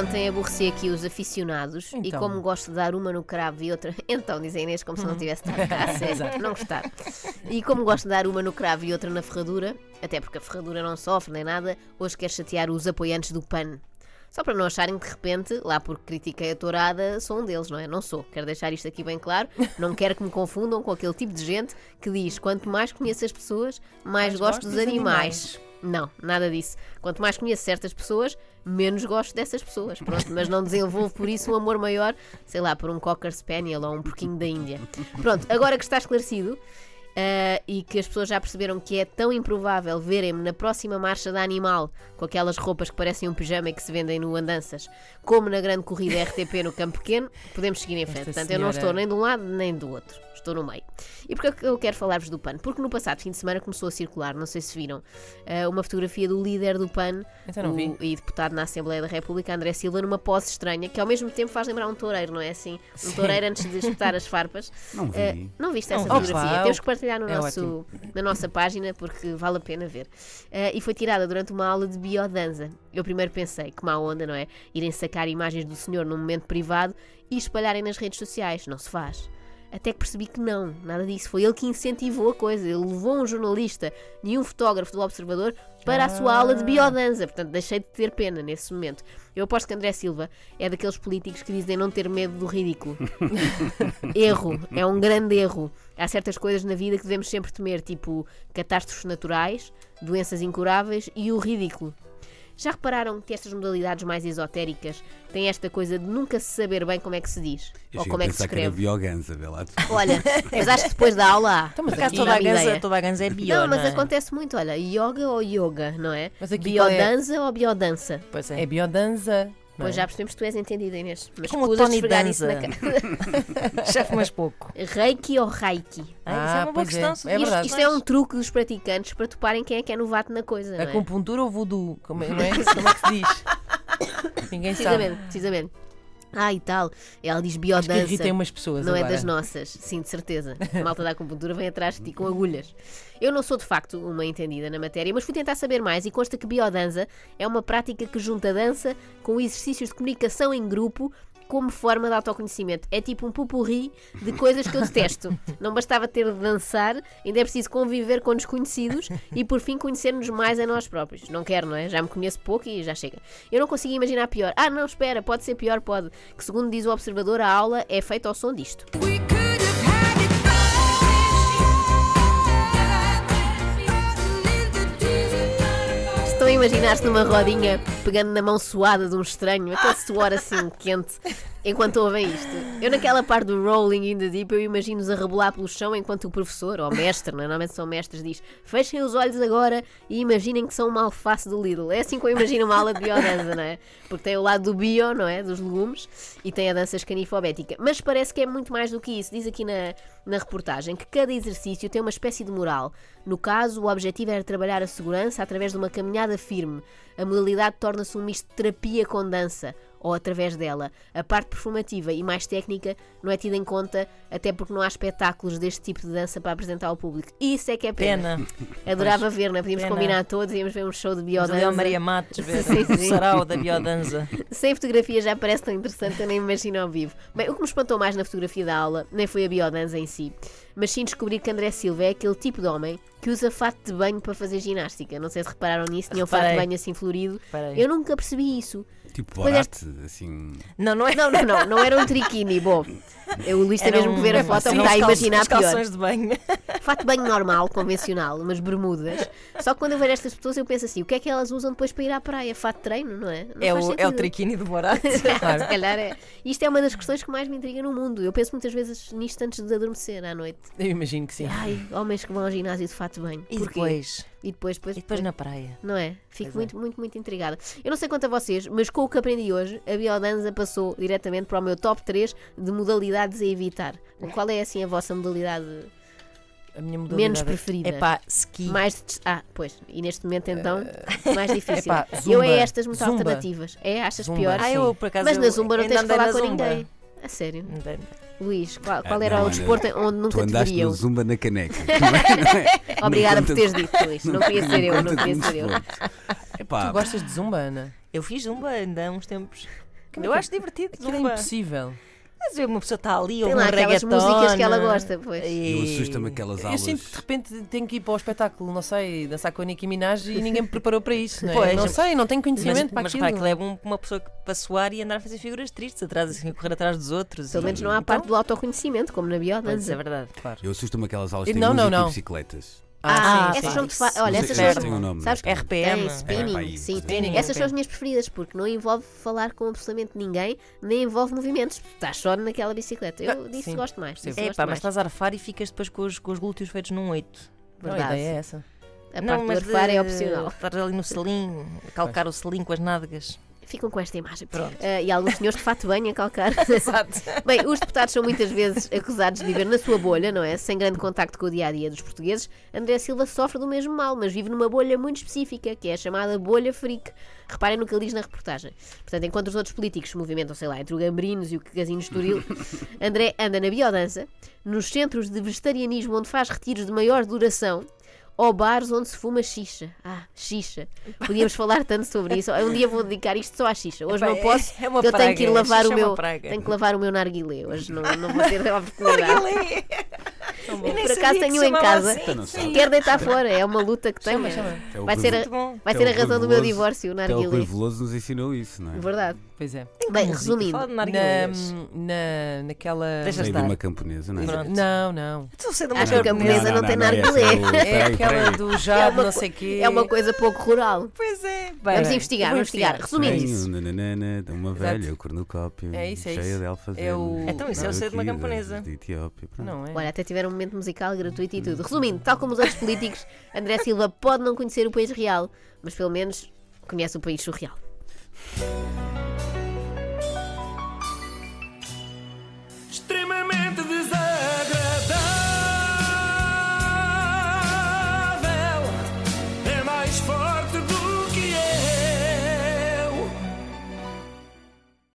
ontem aborreci aqui os aficionados e Então. como gosto de dar uma no cravo e outra. Então, diz a Inês como se não tivesse estado cá, não gostar. E como gosto de dar uma no cravo e outra na ferradura, até porque a ferradura não sofre nem nada, hoje quero chatear os apoiantes do PAN. Só para não acharem que de repente, lá porque critiquei a tourada, sou um deles, não é? Não sou. Quero deixar isto aqui bem claro. Não quero que me confundam com aquele tipo de gente que diz quanto mais conheço as pessoas, mais, gosto dos animais. Não, nada disso. Quanto mais conheço certas pessoas, menos gosto dessas pessoas. Pronto, mas não desenvolvo por isso um amor maior, sei lá, por um Cocker Spaniel ou um porquinho da Índia. Pronto, agora que está esclarecido. Ah, e que as pessoas já perceberam que é tão improvável verem-me na próxima marcha da Animal com aquelas roupas que parecem um pijama e que se vendem no Andanças, como na grande corrida RTP no Campo Pequeno, podemos seguir em frente. Esta Portanto, eu não senhora- estou nem de um lado nem do outro. Estou no meio. E porquê é que eu quero falar-vos do PAN? Porque no passado fim de semana começou a circular, não sei se viram, ah, uma fotografia do líder do PAN Então o- e deputado na Assembleia da República, André Silva, numa pose estranha, que ao mesmo tempo faz lembrar um toureiro, não é assim? Um toureiro antes de espetar as farpas. Não vi. Ah, não viste essa Não fotografia? Opa, Temos que partilhar no é nosso, na nossa página porque vale a pena ver. Ah, e foi tirada durante uma aula de biodanza. Eu primeiro pensei, que má onda, não é? Irem sacar imagens do senhor num momento privado e espalharem nas redes sociais. Não se faz. Até que percebi que não, nada disso. Foi ele que incentivou a coisa. Ele levou um jornalista e um fotógrafo do Observador para a sua aula de biodanza. Portanto, deixei de ter pena nesse momento. Eu aposto que André Silva é daqueles políticos que dizem não ter medo do ridículo. erro, é um grande erro. Há certas coisas na vida que devemos sempre temer, tipo catástrofes naturais, doenças incuráveis e o ridículo. Já repararam que estas modalidades mais esotéricas têm esta coisa de nunca se saber bem como é que se diz? Eu ou como a é que se pensar que escreve? bioganza, vê lá. Olha, mas acho que depois da aula há. Então, mas Por acaso aqui- toda a Toda a ganza, toda a ganza é bio, Não, mas é? acontece muito, olha, yoga ou yoga, não é? Mas aqui qual é- Biodanza ou biodança? Pois é. É biodanza. Pois é? já percebemos que tu és entendida, Inês. Mas como o Tony esfregar isso na Danza. cara. Chefe, mas pouco. Reiki ou Reiki? Ah, isso é uma boa pois é. questão. É Sofia. verdade. Isto é um truque dos praticantes para toparem quem é que é novato na coisa, não é? Acupuntura ou voodoo? Como é, não é? Como é que se diz? Ninguém sabe. Precisamente, precisamente. Ah, e tal. Ela diz Acho que biodança. umas pessoas Não é agora. das nossas, sim, de certeza. A malta da acupuntura vem atrás de ti com agulhas. Eu não sou de facto uma entendida na matéria, mas fui tentar saber mais e consta que biodança é uma prática que junta dança com exercícios de comunicação em grupo como forma de autoconhecimento. É tipo um pupurri de coisas que eu detesto. Não bastava ter de dançar, ainda é preciso conviver com desconhecidos e por fim conhecer-nos mais a nós próprios. Não quero, não é? Já me conheço pouco e já chega. Eu não consigo imaginar pior. Ah, não, espera, pode ser pior, pode. Que segundo diz o observador, a aula é feita ao som disto. Imaginar-se numa rodinha pegando na mão suada de um estranho, aquele suor assim quente, enquanto ouvem isto. Eu, naquela parte do Rolling in the Deep, eu imagino-os a rebolar pelo chão enquanto o professor, ou mestre, é? normalmente são mestres, diz: fechem os olhos agora e imaginem que são uma alface do Lidl. É assim que eu imagino uma aula de biodança, não é? Porque tem o lado do bio, não é? Dos legumes, e tem a dança escanifobética. Mas parece que é muito mais do que isso. Diz aqui na, na reportagem que cada exercício tem uma espécie de moral. No caso, o objetivo era trabalhar a segurança através de uma caminhada firme. A modalidade torna-se um misto de terapia com dança, ou através dela. A parte performativa e mais técnica não é tida em conta, até porque não há espetáculos deste tipo de dança para apresentar ao público. Isso é que é pena. Pena. Adorava ver, não é? Podíamos Pena. combinar todos, íamos ver um show de Mas ali é biodança. o Maria Matos ver Sim, o sim. sarau da biodanza. Sem fotografia já parece tão interessante, eu nem imagino ao vivo. Bem, o que me espantou mais na fotografia da aula nem foi a biodança em si, mas sim descobrir que André Silva é aquele tipo de homem que usa fato de banho para fazer ginástica. Não sei se repararam nisso, tinha um fato de banho assim florido. Reparei. Eu nunca percebi isso. Tipo Borat, assim. Não, não é. Não, não, não, não era um triquini. Bom, eu, o Luís tem mesmo que ver a foto, me está a imaginar os pior. calções de banho. Fato de banho normal, convencional, umas bermudas. Só que quando eu vejo estas pessoas eu penso assim, o que é que elas usam depois para ir à praia? Fato de treino, não é? Não É o, é o triquini do Borat. Se calhar é. Isto é uma das questões que mais me intriga no mundo. Eu penso muitas vezes nisto antes de adormecer à noite. Eu imagino que sim. Ai, homens que vão ao ginásio de fato bem. E Porquê? depois? E depois, depois, E depois na praia. Não é? Fico Pois é. muito, muito, muito intrigada. Eu não sei quanto a vocês, mas com o que aprendi hoje, a biodança passou diretamente para o meu top 3 de modalidades a evitar. Qual é assim a vossa modalidade A minha modalidade menos é- preferida? É pá, ski. Mais de- Ah, pois, e neste momento então, mais difícil. epá, eu é estas muito zumba. alternativas. É, achas Zumba. pior? Ah, eu por acaso. Mas na eu zumba não tens de falar com zumba. ninguém. A sério. Luís, qual, qual Ah, era não, o desporto onde Tu nunca te andaste veriam? no Zumba na caneca. Não é? Obrigada Não por teres dito, Luís. Não queria ser eu, não queria como ser eu. Epá, Tu gostas de zumba, Ana? Eu fiz zumba ainda há uns tempos. Eu acho divertido. Aquilo é zumba. impossível. Vezes uma pessoa está ali, Tem ouve lá um aquelas músicas que ela gosta, pois. E... Eu assusta-me aquelas Eu aulas. sinto que de repente tenho que ir para o espetáculo, não sei, dançar com a Nicki Minaj e ninguém me preparou para isso. Não, é? Pois, não sei, não tenho Mas, conhecimento para mas aquilo. repara que leva um- uma pessoa que- para suar e andar a fazer figuras tristes atrás, assim, a correr atrás dos outros. Pelo e- menos não há então, parte do autoconhecimento, como na Pois, é biodança. verdade. Claro. Eu assusto-me aquelas aulas E que têm não, não, não. bicicletas. Ah, sim, essas sim. são de fa- Olha, Não essas se são. têm um nome, mas- RPM. Tem É, spinning, pá, isso. sim. Spinning, Essas são as minhas preferidas, porque não envolve falar com absolutamente ninguém, nem envolve movimentos. Estás só naquela bicicleta. Eu Ah, disso sim, gosto mais. disso É gosto pá, mas estás a arfar e ficas depois com os, com os glúteos feitos num 8. Não, a Verdade. ideia é essa. A parte do arfar é opcional. Estar ali no selim, calcar o selim com as nádegas. Ficam com esta imagem. Pronto. Ah, e alguns senhores de fato bem a calcar. Exato. Bem, os deputados são muitas vezes acusados de viver na sua bolha, não é? Sem grande contacto com o dia a dia dos portugueses. André Silva sofre do mesmo mal, mas vive numa bolha muito específica, que é a chamada bolha freak. Reparem no que ele diz na reportagem. Portanto, enquanto os outros políticos se movimentam, sei lá, entre o Gambrinos e o Casinho Estoril, André anda na biodança, nos centros de vegetarianismo onde faz retiros de maior duração. Ou bares onde se fuma xixa. Ah, xixa. Podíamos falar tanto sobre isso. Um dia vou dedicar isto só à xixa. Hoje Epá, não é- posso, é uma porque eu tenho que ir lavar o é meu. praga. Tenho que lavar o meu narguilé. Hoje não, não vou ter a oportunidade. Por acaso tenho um em casa. Então não sabe. Quero deitar fora. É uma luta que tenho. É Vai ser a, vai é ser a razão do meu divórcio, o Até o narguilé. Veloso nos ensinou isso, não é? Verdade. Pois é. Bem, Música, resumindo, fala de Na, narguilés. na, naquela. Deixa Meio de estar. uma camponesa, não é? Pronto. Não, não. Estou de uma Acho que a camponesa. camponesa não tem narguilé. essa é o- É aquela do jado, uma não co- sei quê. é uma coisa pouco rural. Pois é. Bem, Vamos bem, investigar, vou vamos investigar. Resumindo Tenho isso. nananana de uma Exato. velha, o cornucópio, É isso, é cheia isso. de alfazemas. É o- Então isso é o ser de uma camponesa. De Etiópia, pronto. Não é? Olha, até tiveram um momento musical gratuito e tudo. Resumindo, tal como os outros políticos, André Silva pode não conhecer o país real, mas pelo menos conhece o país surreal.